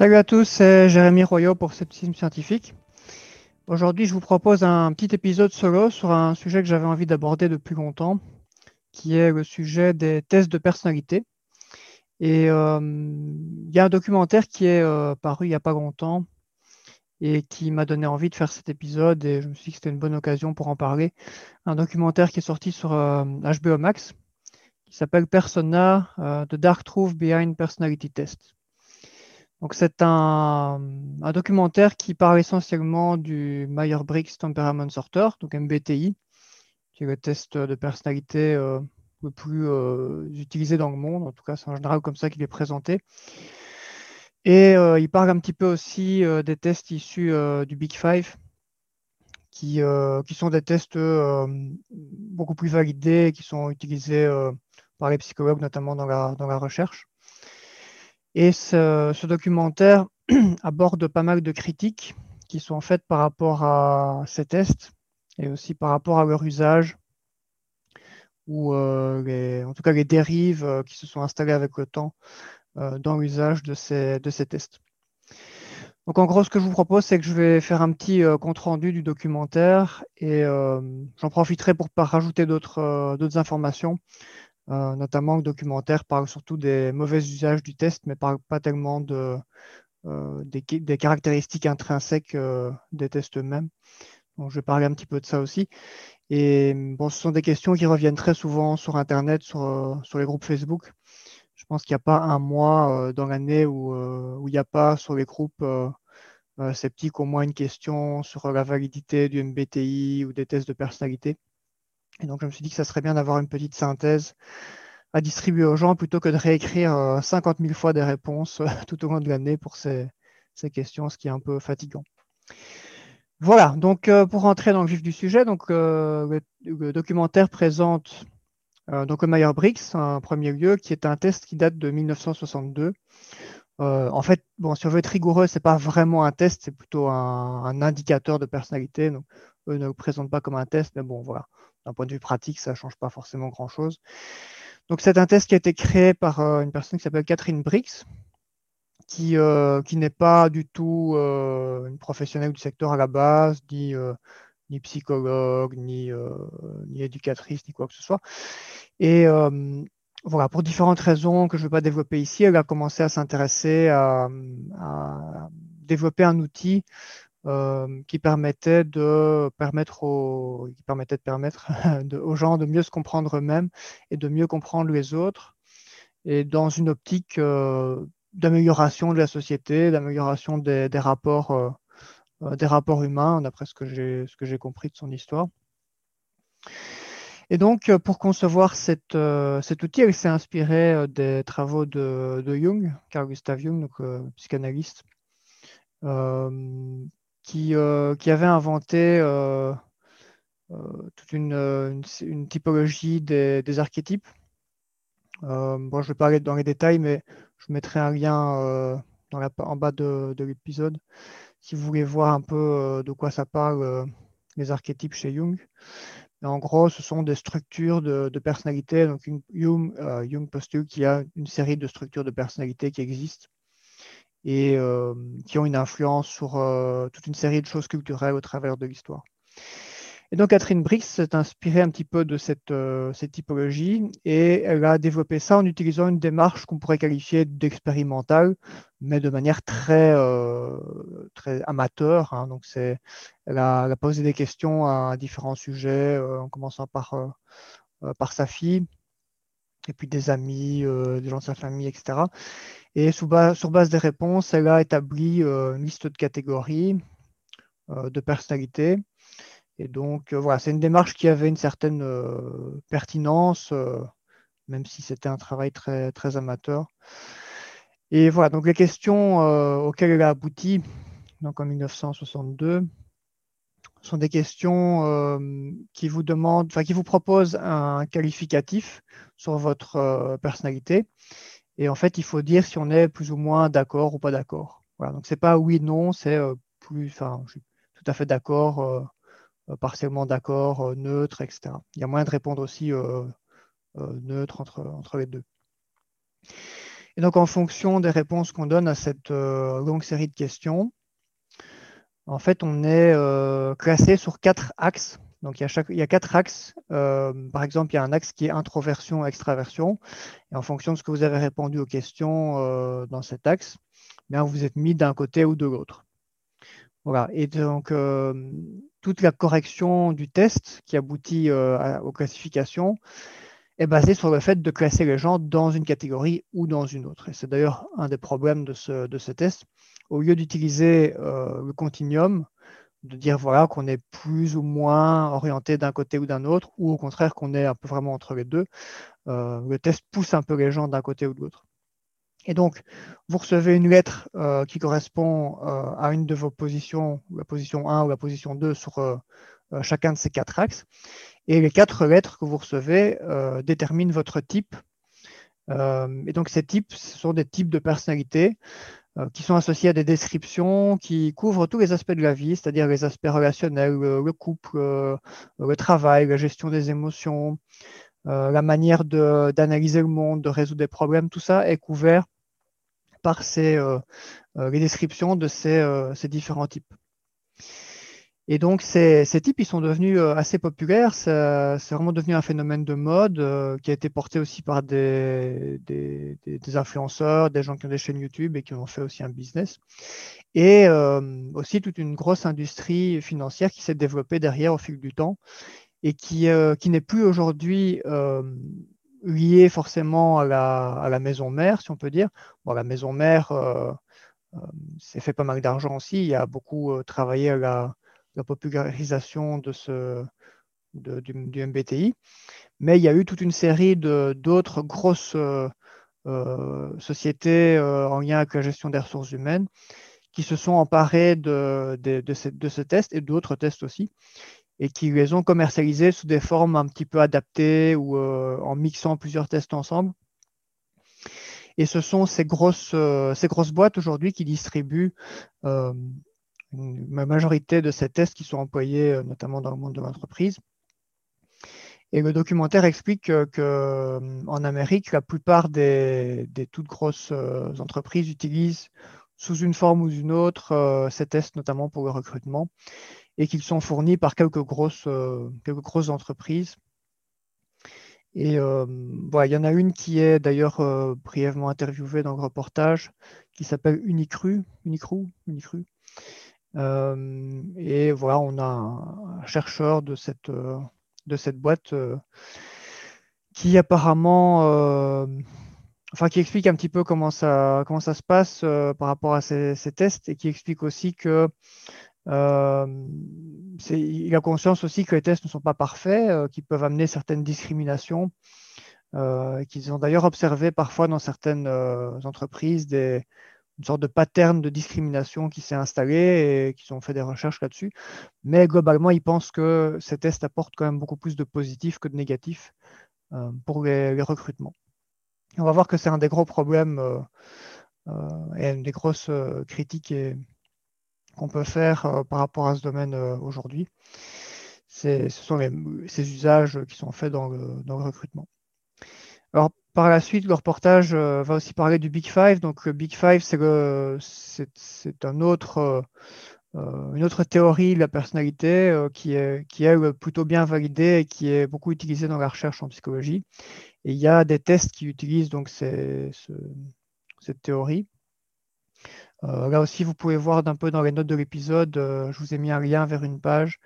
Salut à tous, c'est Jérémy Royot pour Scepticisme Scientifique. Aujourd'hui, je vous propose un petit épisode solo sur un sujet que j'avais envie d'aborder depuis longtemps, qui est le sujet des tests de personnalité. Et euh, il y a un documentaire qui est euh, paru il n'y a pas longtemps et qui m'a donné envie de faire cet épisode et je me suis dit que c'était une bonne occasion pour en parler. Un documentaire qui est sorti sur HBO euh, Max qui s'appelle Persona, The Dark Truth Behind Personality Test. Donc c'est un, documentaire qui parle essentiellement du Myers-Briggs Temperament Sorter, donc MBTI, qui est le test de personnalité euh, le plus euh, utilisé dans le monde. En tout cas, c'est en général comme ça qu'il est présenté. Et euh, il parle un petit peu aussi des tests issus du Big Five, qui, sont des tests beaucoup plus validés, qui sont utilisés par les psychologues, notamment dans la recherche. Et ce, documentaire aborde pas mal de critiques qui sont faites par rapport à ces tests et aussi par rapport à leur usage ou euh, en tout cas les dérives euh, qui se sont installées avec le temps euh, dans l'usage de ces, de ces tests. Donc en gros, ce que je vous propose, c'est que je vais faire un petit compte-rendu du documentaire et j'en profiterai pour rajouter d'autres informations euh, notamment le documentaire parle surtout des mauvais usages du test, mais parle pas tellement euh, des, caractéristiques intrinsèques euh, des tests eux-mêmes. Je vais parler un petit peu de ça aussi. Et ce sont des questions qui reviennent très souvent sur Internet, sur, sur les groupes Facebook. Je pense qu'il n'y a pas un mois dans l'année où, où il n'y a pas sur les groupes sceptiques au moins une question sur la validité du MBTI ou des tests de personnalité. Et donc, je me suis dit que ça serait bien d'avoir une petite synthèse à distribuer aux gens plutôt que de réécrire 50 euh, 000 fois des réponses euh, tout au long de l'année pour ces, questions, ce qui est un peu fatigant. Voilà, donc euh, pour rentrer dans le vif du sujet, donc, le, documentaire présente donc le Myers-Briggs, en premier lieu, qui est un test qui date de 1962. en fait, bon, si on veut être rigoureux, ce n'est pas vraiment un test, c'est plutôt un, indicateur de personnalité. Ne le présentent pas comme un test, mais bon, voilà d'un point de vue pratique, ça ne change pas forcément grand-chose. Donc c'est un test qui a été créé par euh, une personne qui s'appelle Catherine Brix, qui, euh, qui n'est pas du tout euh, une professionnelle du secteur à la base, ni, psychologue, ni, éducatrice, ni quoi que ce soit. Et voilà, pour différentes raisons que je ne vais pas développer ici, elle a commencé à s'intéresser à, développer un outil euh, qui permettait de permettre aux, qui permettait de permettre aux gens de mieux se comprendre eux-mêmes et de mieux comprendre les autres, et dans une optique euh, d'amélioration de la société, d'amélioration des, rapports, euh, des rapports humains, d'après ce que j'ai ce que j'ai compris de son histoire. Et donc, pour concevoir cet outil, elle s'est inspirée des travaux de, de Jung, Carl Gustav Jung, donc psychanalyste, qui, avait inventé euh, euh, toute une, typologie des, archétypes. bon, je vais pas aller dans les détails, mais je mettrai un lien en bas de, l'épisode si vous voulez voir un peu de quoi ça parle, les archétypes chez Jung. en gros, ce sont des structures de, personnalité. Donc, Jung, Jung postule qu'il y a une série de structures de personnalité qui existent et euh, qui ont une influence sur euh, toute une série de choses culturelles au travers de l'histoire. Et donc Catherine Brix s'est inspirée un petit peu de cette, euh, typologie et elle a développé ça en utilisant une démarche qu'on pourrait qualifier d'expérimentale, mais de manière très, très amateur. Hein. Donc elle a, elle, a, posé des questions à différents sujets, en commençant par, par sa fille, et puis des amis, des gens de sa famille, etc. Et sur base des réponses, elle a établi une liste de catégories de personnalités. Et donc, voilà, c'est une démarche qui avait une certaine pertinence, même si c'était un travail très, très amateur. Et voilà, donc les questions auxquelles elle a abouti donc en 1962 sont des questions euh, qui vous demandent, enfin qui vous proposent un qualificatif sur votre euh, personnalité. Et en fait, il faut dire si on est plus ou moins d'accord ou pas d'accord. Voilà, donc c'est pas oui, non, c'est euh, plus, enfin, je suis tout à fait d'accord, partiellement d'accord, neutre, etc. Il y a moyen de répondre aussi neutre entre, entre les deux. Et donc, en fonction des réponses qu'on donne à cette longue série de questions, en fait, on est euh, classé sur quatre axes. Il y a, quatre axes. Euh, par exemple, il y a un axe qui est introversion, extraversion. Et en fonction de ce que vous avez répondu aux questions euh, dans cet axe, bien, vous êtes mis d'un côté ou de l'autre. Voilà. Et donc, toute la correction du test qui aboutit aux classifications est basée sur le fait de classer les gens dans une catégorie ou dans une autre. Et c'est d'ailleurs un des problèmes de ce test au lieu d'utiliser euh, le continuum, de dire voilà qu'on est plus ou moins orienté d'un côté ou d'un autre, ou au contraire qu'on est un peu vraiment entre les deux, euh, le test pousse un peu les gens d'un côté ou de l'autre. Et donc, vous recevez une lettre euh, qui correspond à une de vos positions, la position 1 ou la position 2 sur chacun de ces quatre axes. Et les quatre lettres que vous recevez déterminent votre type. et donc, ces types, ce sont des types de personnalités qui sont associés à des descriptions qui couvrent tous les aspects de la vie, c'est-à-dire les aspects relationnels, le, couple, euh, le travail, la gestion des émotions, euh, la manière d'analyser le monde, de résoudre des problèmes, tout ça est couvert par ces, les descriptions de ces, ces différents types. Et donc, ces, types, ils sont devenus euh, assez populaires. C'est vraiment devenu un phénomène de mode euh, qui a été porté aussi par des, influenceurs, des gens qui ont des chaînes YouTube et qui ont fait aussi un business. Et euh, aussi toute une grosse industrie financière qui s'est développée derrière au fil du temps et qui, qui n'est plus aujourd'hui liée forcément à la, à la, maison mère, si on peut dire. Bon, la maison mère, c'est fait pas mal d'argent aussi. Il y a beaucoup travaillé à la la popularisation de ce, du, MBTI. Mais il y a eu toute une série d'autres grosses euh, euh, sociétés euh, en lien avec la gestion des ressources humaines qui se sont emparées de, de, ce, test et d'autres tests aussi, et qui les ont commercialisés sous des formes un petit peu adaptées ou en mixant plusieurs tests ensemble. Et ce sont ces grosses, ces grosses boîtes aujourd'hui qui distribuent la majorité de ces tests qui sont employés euh, notamment dans le monde de l'entreprise. Et le documentaire explique qu'en que, euh, Amérique, la plupart des, toutes grosses euh, entreprises utilisent sous une forme ou une autre ces tests, notamment pour le recrutement, et qu'ils sont fournis par quelques grosses, entreprises. Et voilà, il y en a une qui est d'ailleurs brièvement interviewée dans le reportage, qui s'appelle Unicru, Unicru, Unicru, et voilà, on a un, chercheur de cette, euh, de cette boîte euh, qui apparemment, enfin qui explique un petit peu comment ça, comment ça se passe par rapport à ces, tests et qui explique aussi que il a conscience aussi que les tests ne sont pas parfaits, qui peuvent amener certaines discriminations, qu'ils ont d'ailleurs observé parfois dans certaines entreprises des, une sorte de pattern de discrimination qui s'est installé et qui ont fait des recherches là-dessus. Mais globalement, ils pensent que ces tests apportent quand même beaucoup plus de positifs que de négatifs euh, pour les, recrutements. on va voir que c'est un des gros problèmes euh, euh, et une des grosses critiques qu'on peut faire par rapport à ce domaine aujourd'hui. Ce sont ces usages qui sont faits dans le recrutement. Alors, par la suite, le reportage euh, va aussi parler du Big Five. Donc, le Big Five, c'est un autre, euh, euh, une autre théorie de la personnalité qui, est, qui est plutôt bien validée et qui est beaucoup utilisée dans la recherche en psychologie. Et il y a des tests qui utilisent donc cette théorie. là aussi, vous pouvez voir d'un peu dans les notes de l'épisode, je vous ai mis un lien vers une page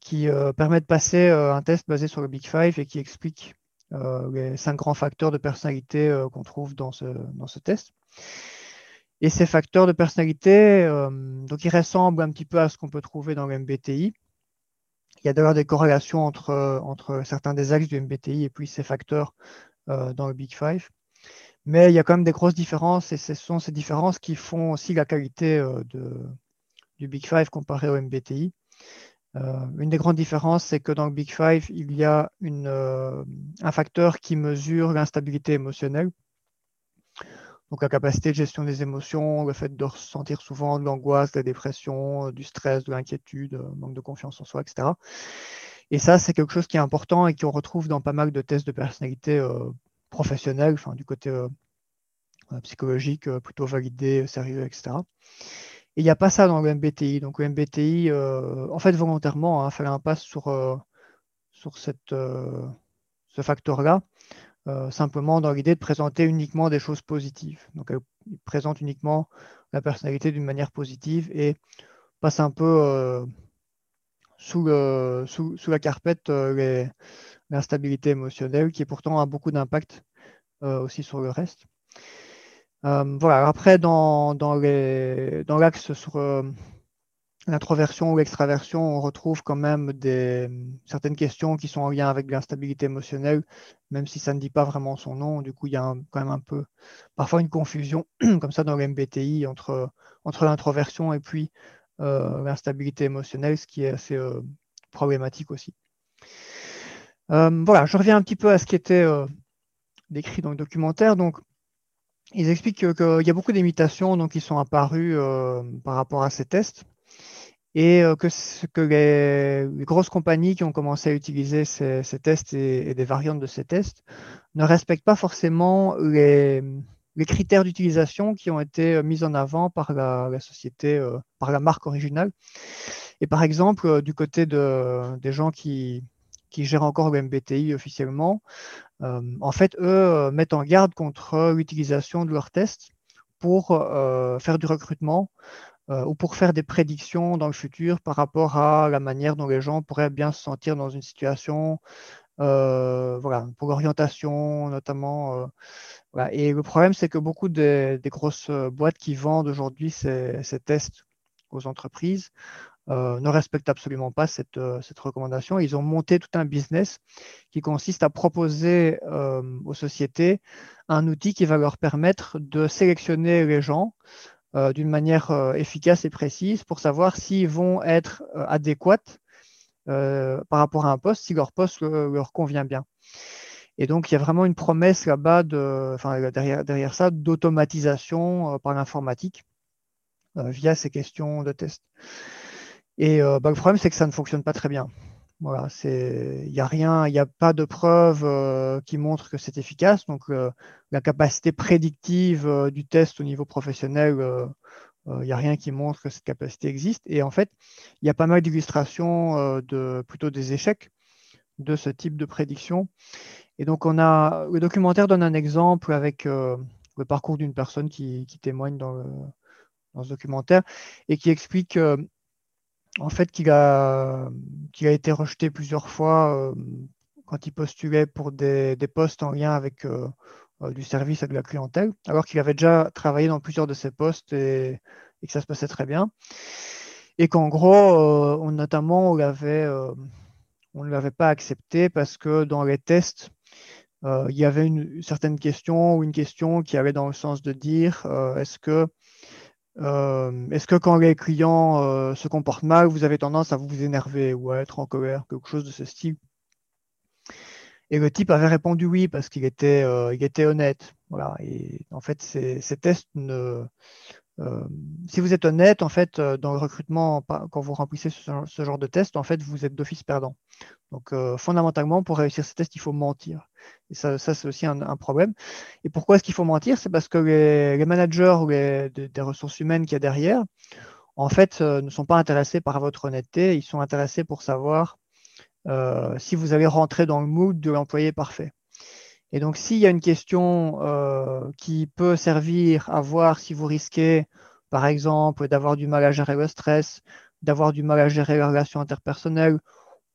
qui permet de passer un test basé sur le Big Five et qui explique les cinq grands facteurs de personnalité qu'on trouve dans ce, dans ce test. Et ces facteurs de personnalité, donc ils ressemblent un petit peu à ce qu'on peut trouver dans le MBTI. Il y a d'ailleurs des corrélations entre, entre certains des axes du MBTI et puis ces facteurs dans le Big Five. Mais il y a quand même des grosses différences et ce sont ces différences qui font aussi la qualité de, du Big Five comparé au MBTI. Euh, une des grandes différences, c'est que dans le Big Five, il y a euh, un facteur qui mesure l'instabilité émotionnelle. Donc la capacité de gestion des émotions, le fait de ressentir souvent de l'angoisse, de la dépression, du stress, de l'inquiétude, manque de confiance en soi, etc. Et ça, c'est quelque chose qui est important et qu'on retrouve dans pas mal de tests de personnalité euh, professionnels, enfin, du côté psychologique, plutôt validé, sérieux, etc il n'y a pas ça dans le MBTI. Donc le MBTI, euh, en fait, volontairement, hein, fait un passe sur, euh, sur cette, euh, ce facteur-là, simplement dans l'idée de présenter uniquement des choses positives. Donc il présente uniquement la personnalité d'une manière positive et passe un peu sous, le, sous, sous, la carpette l'instabilité émotionnelle qui pourtant a beaucoup d'impact aussi sur le reste. Euh, voilà. Après, dans, l'axe sur euh, l'introversion ou l'extraversion, on retrouve quand même certaines questions qui sont en lien avec l'instabilité émotionnelle, même si ça ne dit pas vraiment son nom. Du coup, il y a quand même un peu, parfois une confusion, comme ça, dans le MBTI, entre, entre l'introversion et puis euh, l'instabilité émotionnelle, ce qui est assez problématique aussi. voilà, je reviens un petit peu à ce qui était décrit dans le documentaire. Donc, ils expliquent qu'il y a beaucoup d'imitations qui sont apparues euh, par rapport à ces tests et euh, que, les, grosses compagnies qui ont commencé à utiliser ces, tests et, des variantes de ces tests ne respectent pas forcément les, critères d'utilisation qui ont été euh, mis en avant par la, société, par la marque originale. Et par exemple, du côté de, des gens qui, qui gèrent encore le MBTI officiellement, en fait, eux euh, mettent en garde contre l'utilisation de leurs tests pour euh, faire du recrutement ou pour faire des prédictions dans le futur par rapport à la manière dont les gens pourraient bien se sentir dans une situation, voilà, pour l'orientation notamment. Et le problème, c'est que beaucoup des, grosses boîtes qui vendent aujourd'hui ces, tests aux entreprises euh, ne respectent absolument pas euh, cette, recommandation. Ils ont monté tout un business qui consiste à proposer euh, aux sociétés un outil qui va leur permettre de sélectionner les gens d'une manière efficace et précise pour savoir s'ils vont être adéquats par rapport à un poste, si leur poste leur convient bien. Et donc, il y a vraiment une promesse là-bas, derrière ça, d'automatisation par l'informatique via ces questions de test. Et euh, bah, le problème, c'est que ça ne fonctionne pas très bien. Voilà, il n'y a rien, il a pas de preuve euh, qui montre que c'est efficace. Donc, euh, la capacité prédictive du test au niveau professionnel, il n'y a rien qui montre que cette capacité existe. Et en fait, il y a pas mal d'illustrations de plutôt des échecs de ce type de prédiction. Et donc, on a le documentaire donne un exemple avec le parcours d'une personne qui, témoigne dans, dans, ce documentaire et qui explique en fait, qu'il a, été rejeté plusieurs fois euh, quand il postulait pour des, postes en lien avec euh, euh, du service à de la clientèle, alors qu'il avait déjà travaillé dans plusieurs de ces postes et, que ça se passait très bien. Et qu'en gros, notamment, on ne l'avait pas accepté parce que dans les tests, il y avait une, certaine question ou une question qui allait dans le sens de dire est-ce que euh, est-ce que quand les clients euh, se comportent mal, vous avez tendance à vous énerver ou à être en colère, quelque chose de ce style? Et le type avait répondu oui parce qu'il était, euh, honnête. Voilà. Et en fait, ces tests ne, euh, si vous êtes honnête, en fait, euh, dans le recrutement, quand vous remplissez ce, genre de test, en fait, vous êtes d'office perdant. Donc, euh, fondamentalement, pour réussir ces tests, il faut mentir. Et ça, c'est aussi un, problème. Et pourquoi est-ce qu'il faut mentir? C'est parce que les, managers ou les, des ressources humaines qu'il y a derrière, en fait, ne sont pas intéressés par votre honnêteté. Ils sont intéressés pour savoir si vous allez rentrer dans le mood de l'employé parfait. Et donc, s'il y a une question euh, qui peut servir à voir si vous risquez, par exemple, d'avoir du mal à gérer le stress, d'avoir du mal à gérer les relations interpersonnelles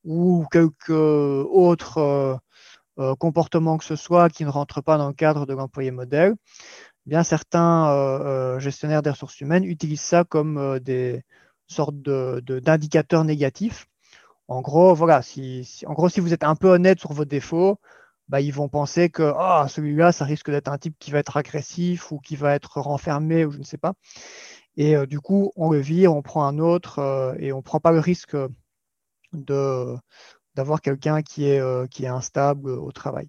ou quelques autres euh, comportement que ce soit qui ne rentre pas dans le cadre de l'employé modèle, eh bien certains gestionnaires des ressources humaines utilisent ça comme des sortes d'indicateurs négatifs. En gros, voilà, en gros, si vous êtes un peu honnête sur vos défauts, bah, ils vont penser que oh, celui-là, ça risque d'être un type qui va être agressif ou qui va être renfermé ou je ne sais pas. Et du coup, on le vire, on prend un autre et on ne prend pas le risque d'avoir quelqu'un qui est, euh, qui est instable au travail.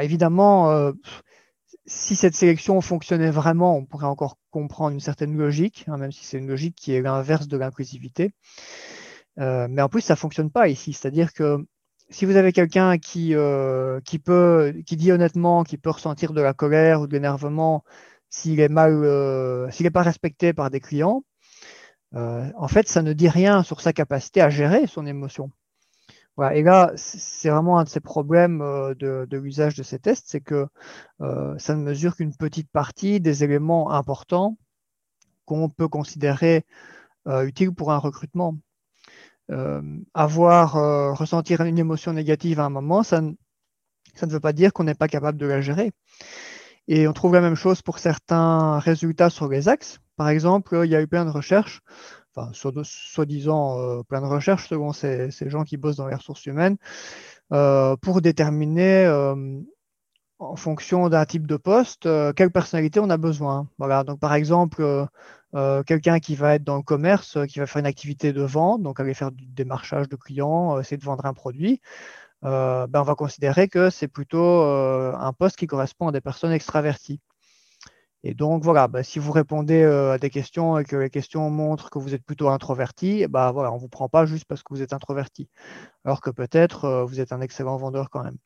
évidemment, euh, si cette sélection fonctionnait vraiment, on pourrait encore comprendre une certaine logique, hein, même si c'est une logique qui est l'inverse de l'inclusivité. Euh, mais en plus, ça ne fonctionne pas ici. C'est-à-dire que si vous avez quelqu'un qui, qui, peut, qui dit honnêtement qu'il peut ressentir de la colère ou de l'énervement s'il est mal, s'il n'est pas respecté par des clients, en fait, ça ne dit rien sur sa capacité à gérer son émotion. Et là, c'est vraiment un de ces problèmes euh, de, l'usage de ces tests, c'est que euh, ça ne mesure qu'une petite partie des éléments importants qu'on peut considérer euh, utiles pour un recrutement. Avoir, ressentir une émotion négative à un moment, ça ne, ça ne veut pas dire qu'on n'est pas capable de la gérer. Et on trouve la même chose pour certains résultats sur les axes. Par exemple, il y a eu plein de recherches enfin, soi-disant euh, plein de recherches selon ces, gens qui bossent dans les ressources humaines, euh, pour déterminer euh, en fonction d'un type de poste, quelle personnalité on a besoin. Voilà, donc par exemple, quelqu'un qui va être dans le commerce, qui va faire une activité de vente, donc aller faire du démarchage de clients, essayer de vendre un produit, ben, on va considérer que c'est plutôt un poste qui correspond à des personnes extraverties. Et donc voilà, bah, si vous répondez euh, à des questions et que les questions montrent que vous êtes plutôt introverti, bah voilà, on ne vous prend pas juste parce que vous êtes introverti, alors que peut-être euh, vous êtes un excellent vendeur quand même.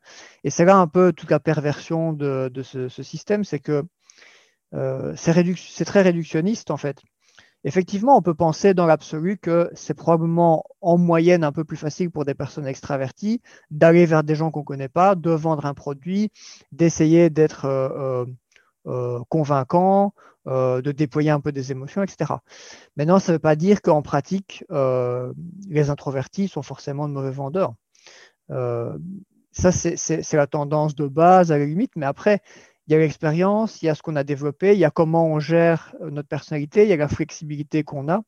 Et c'est là un peu toute la perversion de, ce, système, c'est que euh, c'est très réductionniste en fait. Effectivement, on peut penser dans l'absolu que c'est probablement en moyenne un peu plus facile pour des personnes extraverties d'aller vers des gens qu'on ne connaît pas, de vendre un produit, d'essayer d'être euh, convaincant, euh, de déployer un peu des émotions, etc. Maintenant, ça ne veut pas dire qu'en pratique, euh, les introvertis sont forcément de mauvais vendeurs. ça, c'est la tendance de base à la limite, mais après, il y a l'expérience, il y a ce qu'on a développé, il y a comment on gère notre personnalité, il y a la flexibilité qu'on a.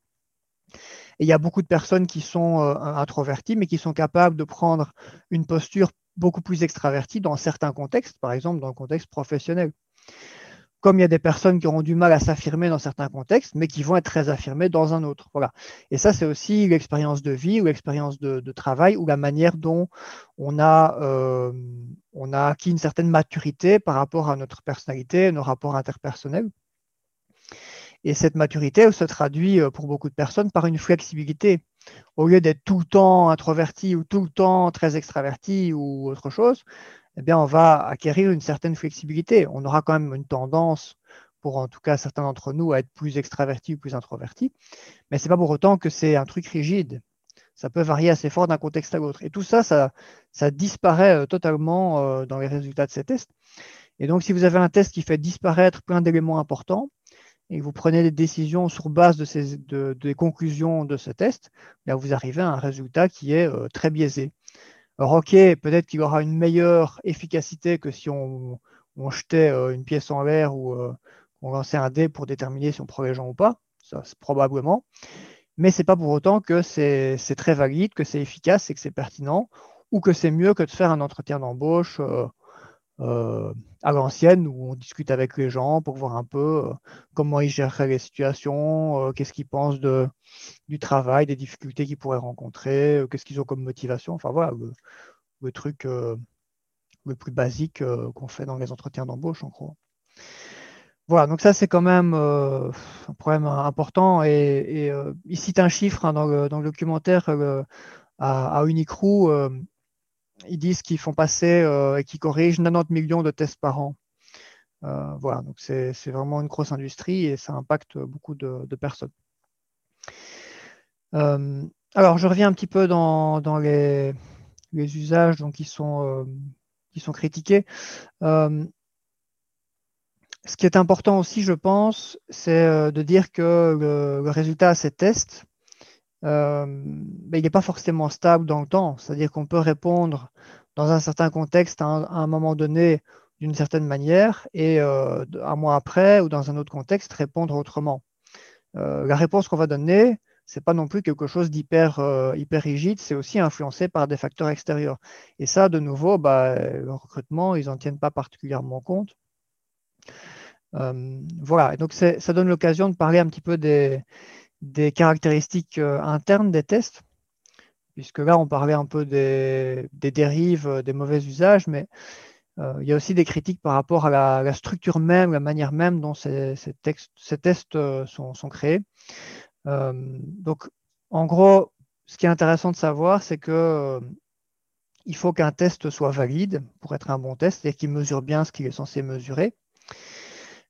Et il y a beaucoup de personnes qui sont introverties, mais qui sont capables de prendre une posture beaucoup plus extravertie dans certains contextes, par exemple dans le contexte professionnel comme il y a des personnes qui auront du mal à s'affirmer dans certains contextes, mais qui vont être très affirmées dans un autre. Voilà. Et ça, c'est aussi l'expérience de vie ou l'expérience de, travail ou la manière dont on a, euh, on a acquis une certaine maturité par rapport à notre personnalité, nos rapports interpersonnels. Et cette maturité se traduit euh, pour beaucoup de personnes par une flexibilité. Au lieu d'être tout le temps introverti ou tout le temps très extraverti ou autre chose, eh bien, on va acquérir une certaine flexibilité. On aura quand même une tendance, pour en tout cas certains d'entre nous, à être plus extravertis ou plus introvertis, mais ce n'est pas pour autant que c'est un truc rigide. Ça peut varier assez fort d'un contexte à l'autre. Et tout ça, ça, disparaît euh, totalement euh, dans les résultats de ces tests. Et donc, si vous avez un test qui fait disparaître plein d'éléments importants, et vous prenez des décisions sur base des conclusions de ce test, là, vous arrivez à un résultat qui est euh, très biaisé. Alors, ok, peut-être qu'il aura une meilleure efficacité que si on, jetait euh, une pièce en l'air ou euh, on lançait un dé pour déterminer si on prend les gens ou pas, ça c'est probablement. Mais ce n'est pas pour autant que c'est très valide, que c'est efficace et que c'est pertinent, ou que c'est mieux que de faire un entretien d'embauche euh, à l'ancienne où on discute avec les gens pour voir un peu comment ils gèrent les situations, qu'est-ce qu'ils pensent de, du travail, des difficultés qu'ils pourraient rencontrer, qu'est-ce qu'ils ont comme motivation. Enfin voilà, le, truc le plus basique qu'on fait dans les entretiens d'embauche en gros. Voilà, donc ça c'est quand même un problème important. Et, il cite un chiffre hein, dans, le, documentaire à, à Unicrew ils disent qu'ils font passer euh, et qu'ils corrigent 90 millions de tests par an. Euh, voilà, donc c'est vraiment une grosse industrie et ça impacte beaucoup de, personnes. Euh, alors, je reviens un petit peu dans, les, usages donc, qui, sont, qui sont critiqués. ce qui est important aussi, je pense, c'est de dire que le, résultat à ces tests, euh, il n'est pas forcément stable dans le temps. C'est-à-dire qu'on peut répondre dans un certain contexte à un, moment donné d'une certaine manière et un mois après ou dans un autre contexte répondre autrement. la réponse qu'on va donner, c'est pas non plus quelque chose d'hyper hyper rigide, c'est aussi influencé par des facteurs extérieurs. Et ça, de nouveau, bah, le recrutement, ils n'en tiennent pas particulièrement compte. voilà, et donc ça donne l'occasion de parler un petit peu des, caractéristiques internes des tests, puisque là, on parlait un peu des, dérives, des mauvais usages, mais il y a aussi des critiques par rapport à la, structure même, la manière même dont ces, tests sont, sont créés. Donc, en gros, ce qui est intéressant de savoir, c'est que il faut qu'un test soit valide pour être un bon test et qu'il mesure bien ce qu'il est censé mesurer.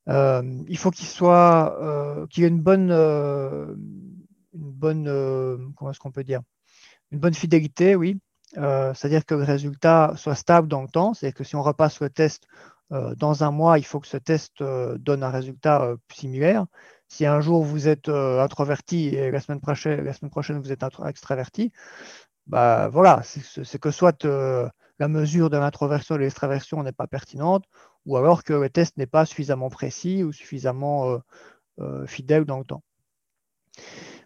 Euh, il faut qu'il soit, euh, qu'il ait une bonne, euh, une bonne, comment est-ce qu'on peut dire, une bonne fidélité, oui. C'est-à-dire que le résultat soit stable dans le temps. C'est-à-dire que si on repasse le test dans un mois, il faut que ce test donne un résultat similaire. Si un jour vous êtes introverti et la semaine prochaine, vous êtes extraverti, bah voilà, c'est que soit la mesure de l'introversion et de l'extraversion n'est pas pertinente, ou alors que le test n'est pas suffisamment précis ou suffisamment euh, euh, fidèle dans le temps.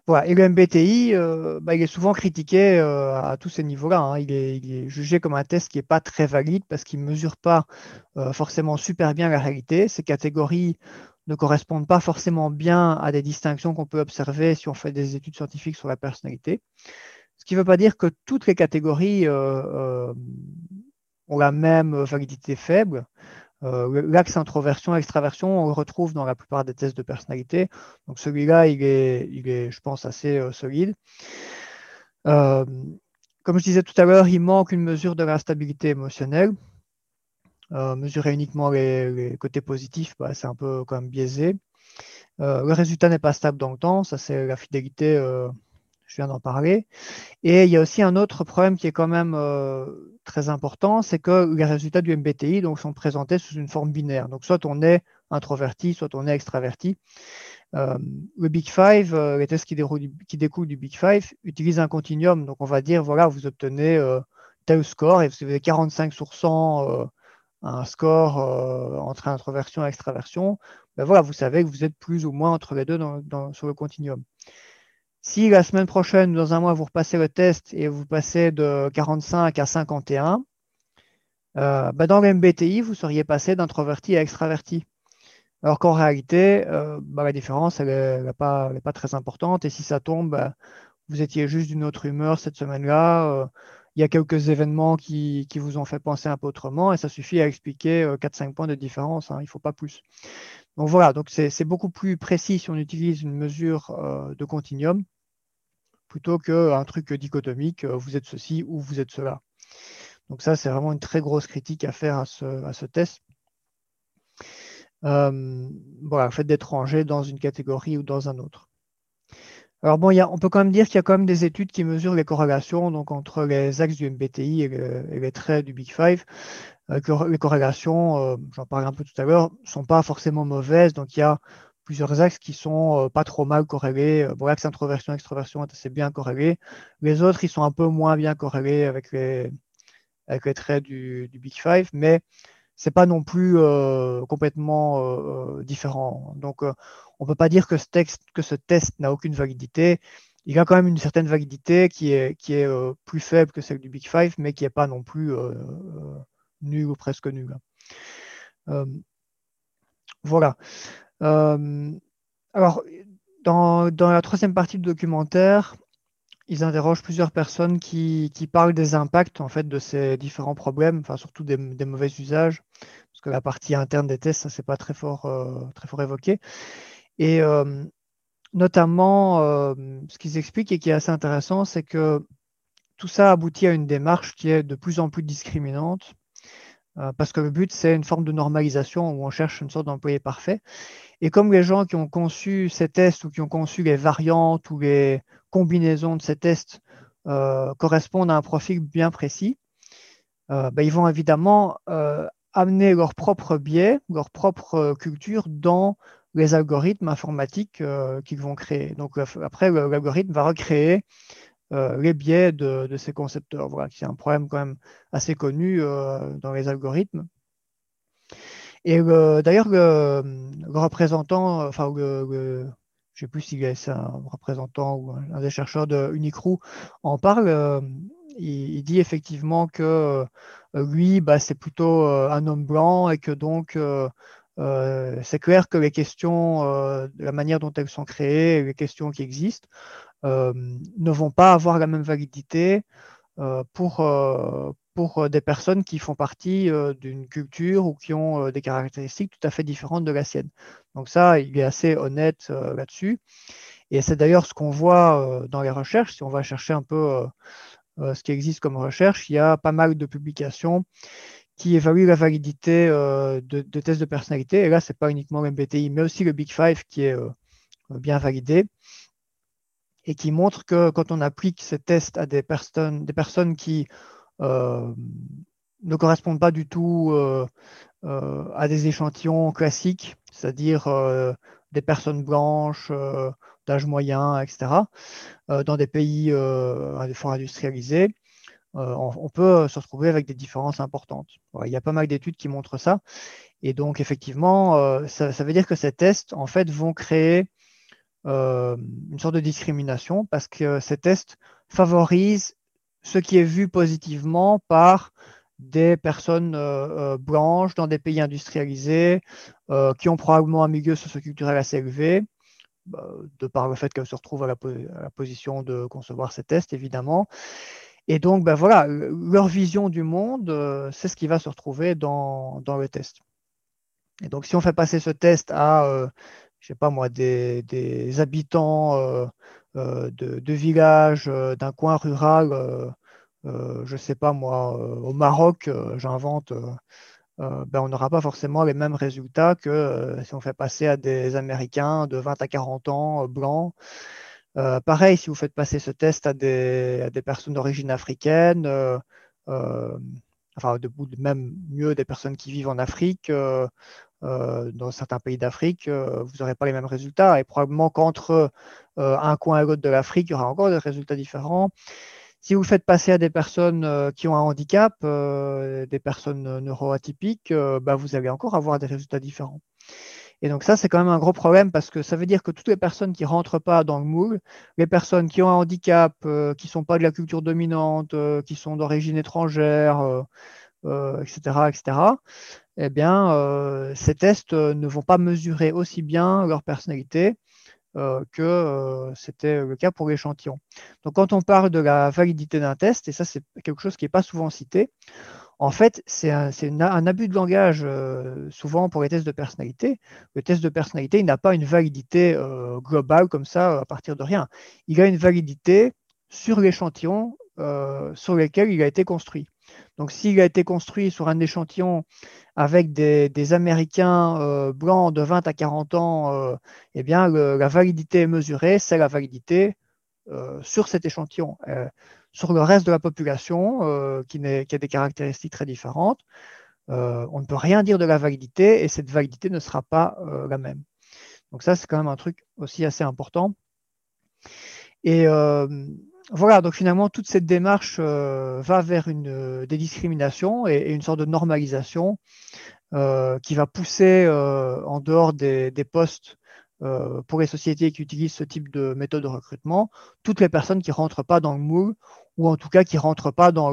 Voilà. Et le MBTI, euh, bah, il est souvent critiqué à tous ces niveaux-là. Hein. Il, est, jugé comme un test qui n'est pas très valide parce qu'il ne mesure pas forcément super bien la réalité. Ces catégories ne correspondent pas forcément bien à des distinctions qu'on peut observer si on fait des études scientifiques sur la personnalité. Ce qui ne veut pas dire que toutes les catégories ont la même validité faible. Euh, l'axe introversion-extraversion, on le retrouve dans la plupart des tests de personnalité. Donc celui-là, il est, je pense, assez euh, solide. Euh, comme je disais tout à l'heure, il manque une mesure de la stabilité émotionnelle. mesurer uniquement les, côtés positifs, bah, c'est un peu quand même biaisé. le résultat n'est pas stable dans le temps, ça c'est la fidélité, je viens d'en parler. Et il y a aussi un autre problème qui est quand même très important, c'est que les résultats du MBTI sont présentés sous une forme binaire. Donc, soit on est introverti, soit on est extraverti. Euh, le Big Five, euh, les tests qui, découlent du Big Five, utilisent un continuum. Donc, on va dire, voilà, vous obtenez euh, tel score et vous avez 45 sur 100, un score entre introversion et extraversion. Ben voilà, vous savez que vous êtes plus ou moins entre les deux sur le continuum. Si la semaine prochaine, dans un mois, vous repassez le test et vous passez de 45 à 51, euh, bah, dans le MBTI, vous seriez passé d'introverti à extraverti. Alors qu'en réalité, euh, bah, la différence, n'est pas, très importante. Et si ça tombe, bah, vous étiez juste d'une autre humeur cette semaine-là. Euh, il y a quelques événements qui, vous ont fait penser un peu autrement et ça suffit à expliquer 4-5 points de différence. Hein, il ne faut pas plus. Donc voilà, donc c'est beaucoup plus précis si on utilise une mesure euh, de continuum plutôt qu'un truc dichotomique, euh, vous êtes ceci ou vous êtes cela. Donc ça, c'est vraiment une très grosse critique à faire à ce, test. Euh, voilà, le fait d'être rangé dans une catégorie ou dans un autre. Alors bon, on peut quand même dire qu'il y a quand même des études qui mesurent les corrélations donc, entre les axes du MBTI et, les traits du Big Five. Euh, les corrélations, euh, j'en parlais un peu tout à l'heure, ne sont pas forcément mauvaises. Donc il y a plusieurs axes qui sont euh, pas trop mal corrélés. Bon, l'axe introversion, extroversion est assez bien corrélé. Les autres, ils sont un peu moins bien corrélés avec les, avec les traits du, du Big Five, mais c'est pas non plus complètement différent. Donc on ne peut pas dire que ce, texte, que ce test n'a aucune validité. Il a quand même une certaine validité qui est, qui est euh, plus faible que celle du Big Five, mais qui n'est pas non plus euh, euh, nulle ou presque nulle. voilà. alors, dans, la troisième partie du documentaire, ils interrogent plusieurs personnes qui, parlent des impacts en fait de ces différents problèmes, enfin surtout des, mauvais usages, parce que la partie interne des tests, ça c'est pas très fort, très fort évoqué. Et euh, notamment, euh, ce qu'ils expliquent et qui est assez intéressant, c'est que tout ça aboutit à une démarche qui est de plus en plus discriminante, euh, parce que le but, c'est une forme de normalisation où on cherche une sorte d'employé parfait. Et comme les gens qui ont conçu ces tests ou qui ont conçu les variantes ou les combinaisons de ces tests correspondent à un profil bien précis, ben, ils vont évidemment amener leur propre biais, leur propre culture dans les algorithmes informatiques euh, qu'ils vont créer. Donc euh, après, l'algorithme va recréer les biais de, ces concepteurs. Voilà, c'est un problème quand même assez connu dans les algorithmes. Et d'ailleurs, le, représentant, enfin, je ne sais plus s'il est un représentant ou un des chercheurs de Unicru en parle. Il, dit effectivement que lui, bah, c'est plutôt un homme blanc et que donc c'est clair que les questions, la manière dont elles sont créées, les questions qui existent, ne vont pas avoir la même validité pour, pour des personnes qui font partie d'une culture ou qui ont des caractéristiques tout à fait différentes de la sienne. Donc ça, il est assez honnête là-dessus. Et c'est d'ailleurs ce qu'on voit dans les recherches. Si on va chercher un peu ce qui existe comme recherche, il y a pas mal de publications qui évaluent la validité de, tests de personnalité. Et là, ce n'est pas uniquement le MBTI, mais aussi le Big Five qui est bien validé et qui montre que quand on applique ces tests à des personnes, des personnes qui euh, ne correspondent pas du tout euh, euh, à des échantillons classiques, c'est-à-dire des personnes blanches, d'âge moyen, etc., dans des pays fort industrialisés, on, peut se retrouver avec des différences importantes. il y a pas mal d'études qui montrent ça. Et donc, effectivement, ça, ça, veut dire que ces tests, en fait, vont créer euh, une sorte de discrimination parce que ces tests favorisent ce qui est vu positivement par des personnes euh, euh, blanches dans des pays industrialisés qui ont probablement un milieu socioculturel assez élevé, bah, de par le fait qu'elles se retrouvent à la, position de concevoir ces tests, évidemment. Et donc, ben voilà, leur vision du monde, c'est ce qui va se retrouver dans, le test. Et donc, si on fait passer ce test à je sais pas moi, des, habitants euh, euh, de, villages euh, d'un coin rural, je sais pas moi, au Maroc, j'invente, ben, on n'aura pas forcément les mêmes résultats que si on fait passer à des Américains de 20 à 40 ans, blancs. pareil, si vous faites passer ce test à des, personnes d'origine africaine, enfin, de, même mieux des personnes qui vivent en Afrique, euh, dans certains pays d'Afrique, euh, vous n'aurez pas les mêmes résultats. Et probablement qu'entre euh, un coin et l'autre de l'Afrique, il y aura encore des résultats différents. Si vous faites passer à des personnes qui ont un handicap, des personnes neuroatypiques, bah, vous allez encore avoir des résultats différents. Et donc ça, c'est quand même un gros problème parce que ça veut dire que toutes les personnes qui ne rentrent pas dans le moule, les personnes qui ont un handicap, qui ne sont pas de la culture dominante, qui sont d'origine étrangère, etc., etc., eh bien, euh, ces tests euh, ne vont pas mesurer aussi bien leur personnalité euh, que c'était le cas pour l'échantillon. Donc, quand on parle de la validité d'un test, et ça, c'est quelque chose qui n'est pas souvent cité, en fait, c'est un, abus de langage souvent pour les tests de personnalité. Le test de personnalité, il n'a pas une validité globale comme ça à partir de rien. Il a une validité sur l'échantillon sur lequel il a été construit. Donc, s'il a été construit sur un échantillon avec des, Américains euh, blancs de 20 à 40 ans, euh, eh bien, la validité mesurée, c'est la validité euh, sur cet échantillon. sur le reste de la population, qui, qui, a des caractéristiques très différentes, on ne peut rien dire de la validité et cette validité ne sera pas la même. Donc ça, c'est quand même un truc aussi assez important. Voilà, donc finalement, toute cette démarche euh, va vers une, euh, des et, une sorte de normalisation euh, qui va pousser en dehors des, postes pour les sociétés qui utilisent ce type de méthode de recrutement, toutes les personnes qui ne rentrent pas dans le moule ou en tout cas qui ne rentrent pas dans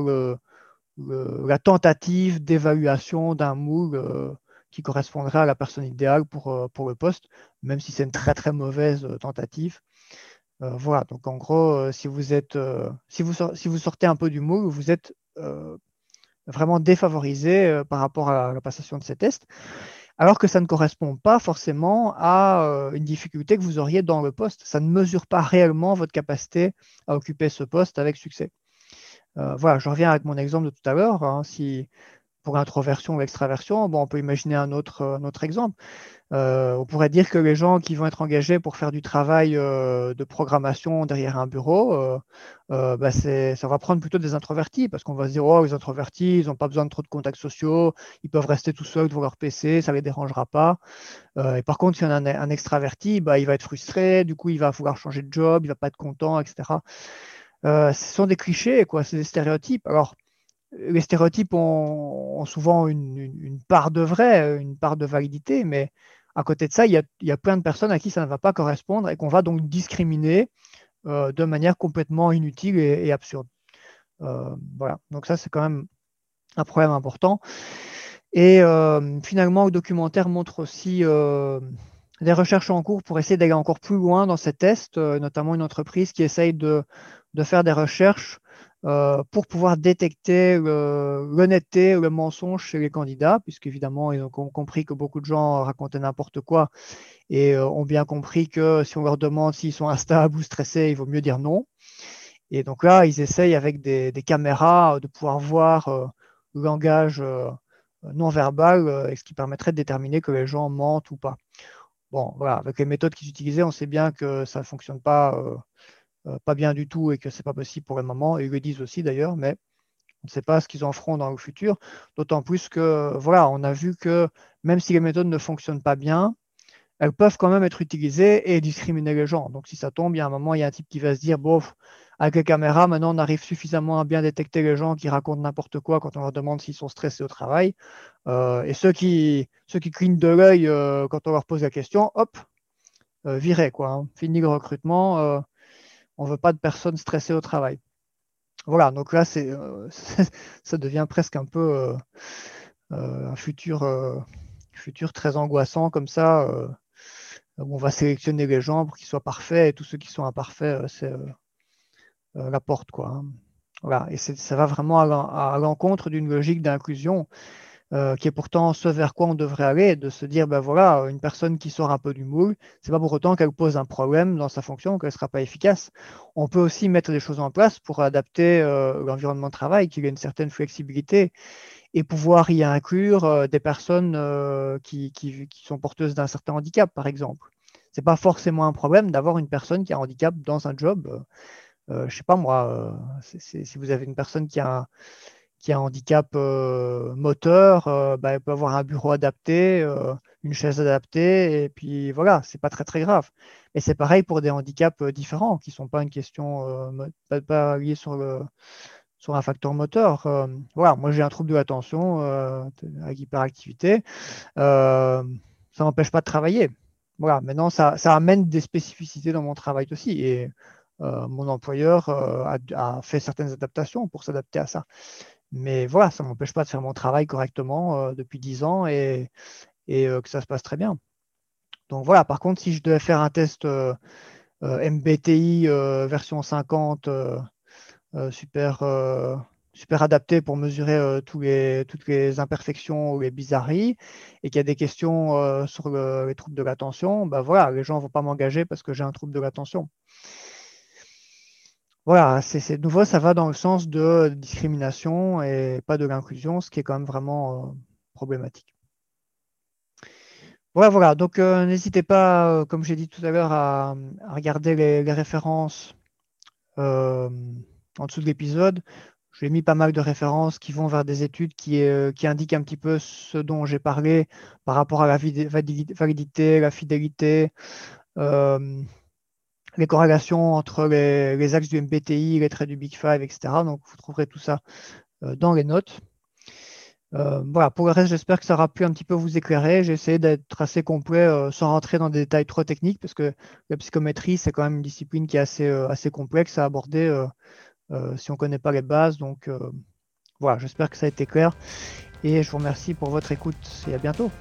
la tentative d'évaluation d'un moule qui correspondrait à la personne idéale pour, pour le poste, même si c'est une très très mauvaise tentative. Euh, voilà, donc en gros, euh, si vous êtes, euh, si vous, sortez un peu du moule, vous êtes vraiment défavorisé par rapport à la passation de ces tests, alors que ça ne correspond pas forcément à une difficulté que vous auriez dans le poste. Ça ne mesure pas réellement votre capacité à occuper ce poste avec succès. voilà, je reviens avec mon exemple de tout à l'heure. Hein. Pour introversion ou extraversion, bon, on peut imaginer un autre, autre exemple. Euh, on pourrait dire que les gens qui vont être engagés pour faire du travail euh, de programmation derrière un bureau, euh, bah, ça va prendre plutôt des introvertis parce qu'on va se dire, oh, les introvertis, ils n'ont pas besoin de trop de contacts sociaux, ils peuvent rester tout seuls devant leur PC, ça ne les dérangera pas. et par contre, si on a un, un extraverti, bah, il va être frustré, du coup, il va vouloir changer de job, il ne va pas être content, etc. ce sont des clichés, quoi, c'est des stéréotypes. Alors, les stéréotypes ont, souvent une, part de vrai, une part de validité, mais à côté de ça, il y a, plein de personnes à qui ça ne va pas correspondre et qu'on va donc discriminer de manière complètement inutile et absurde. voilà, donc ça c'est quand même un problème important. Et euh, finalement, le documentaire montre aussi euh, des recherches en cours pour essayer d'aller encore plus loin dans ces tests, euh, notamment une entreprise qui essaye de, faire des recherches pour pouvoir détecter l'honnêteté ou le mensonge chez les candidats, puisqu'évidemment, ils ont compris que beaucoup de gens racontaient n'importe quoi et ont bien compris que si on leur demande s'ils sont instables ou stressés, il vaut mieux dire non. Et donc là, ils essayent avec des, caméras de pouvoir voir le langage euh, non verbal, euh, ce qui permettrait de déterminer que les gens mentent ou pas. Bon, voilà, avec les méthodes qu'ils utilisaient, on sait bien que ça ne fonctionne pas, euh, pas bien du tout et que ce n'est pas possible pour le moment. Et ils le disent aussi d'ailleurs, mais on ne sait pas ce qu'ils en feront dans le futur. D'autant plus que, voilà, on a vu que même si les méthodes ne fonctionnent pas bien, elles peuvent quand même être utilisées et discriminer les gens. Donc si ça tombe, il y a un moment, il y a un type qui va se dire, bof, avec les caméras, maintenant, on arrive suffisamment à bien détecter les gens qui racontent n'importe quoi quand on leur demande s'ils sont stressés au travail. Euh, et ceux qui, ceux clignent de l'œil euh, quand on leur pose la question, hop, euh, viré, quoi. Hein. Fini le recrutement. On ne veut pas de personnes stressées au travail. Voilà, donc là, c'est, ça devient presque un peu un futur, futur très angoissant comme ça. où on va sélectionner les gens pour qu'ils soient parfaits et tous ceux qui sont imparfaits, c'est euh, la porte. Quoi, hein. voilà. Et ça va vraiment à l'encontre d'une logique d'inclusion euh, qui est pourtant ce vers quoi on devrait aller, de se dire, ben voilà, une personne qui sort un peu du moule, c'est pas pour autant qu'elle pose un problème dans sa fonction, qu'elle ne sera pas efficace. On peut aussi mettre des choses en place pour adapter euh, l'environnement de travail, qu'il ait une certaine flexibilité et pouvoir y inclure des personnes qui, qui, sont porteuses d'un certain handicap, par exemple. Ce n'est pas forcément un problème d'avoir une personne qui a un handicap dans un job. Euh, je sais pas moi, euh, si vous avez une personne qui a un, qui a un handicap euh, moteur, bah, elle peut avoir un bureau adapté, une chaise adaptée, et puis voilà, c'est pas très très grave. Et c'est pareil pour des handicaps différents, qui sont pas une question pas, pas liée sur le sur un facteur moteur. voilà, moi j'ai un trouble de l'attention avec hyperactivité. ça n'empêche pas de travailler. Voilà, maintenant ça, ça, amène des spécificités dans mon travail aussi. Et euh, mon employeur euh, a, fait certaines adaptations pour s'adapter à ça. Mais voilà, ça ne m'empêche pas de faire mon travail correctement euh, depuis 10 ans et, que ça se passe très bien. Donc voilà, par contre, si je devais faire un test MBTI version 50 super, adapté pour mesurer toutes les imperfections ou les bizarreries et qu'il y a des questions sur les troubles de l'attention, ben voilà, les gens ne vont pas m'engager parce que j'ai un trouble de l'attention voilà, c'est nouveau, ça va dans le sens de discrimination et pas de l'inclusion, ce qui est quand même vraiment euh, problématique. Voilà, voilà. Donc, euh, n'hésitez pas, euh, comme j'ai dit tout à l'heure, à, regarder les, références en dessous de l'épisode. J'ai mis pas mal de références qui vont vers des études qui, qui indiquent un petit peu ce dont j'ai parlé par rapport à la validité, la fidélité les corrélations entre les, axes du MBTI, les traits du Big Five, etc. Donc, vous trouverez tout ça euh, dans les notes. Euh, voilà, pour le reste, j'espère que ça aura pu un petit peu vous éclairer. J'ai essayé d'être assez complet euh, sans rentrer dans des détails trop techniques parce que la psychométrie, c'est quand même une discipline qui est assez, assez complexe à aborder si on ne connaît pas les bases. Donc, voilà, j'espère que ça a été clair et je vous remercie pour votre écoute et à bientôt.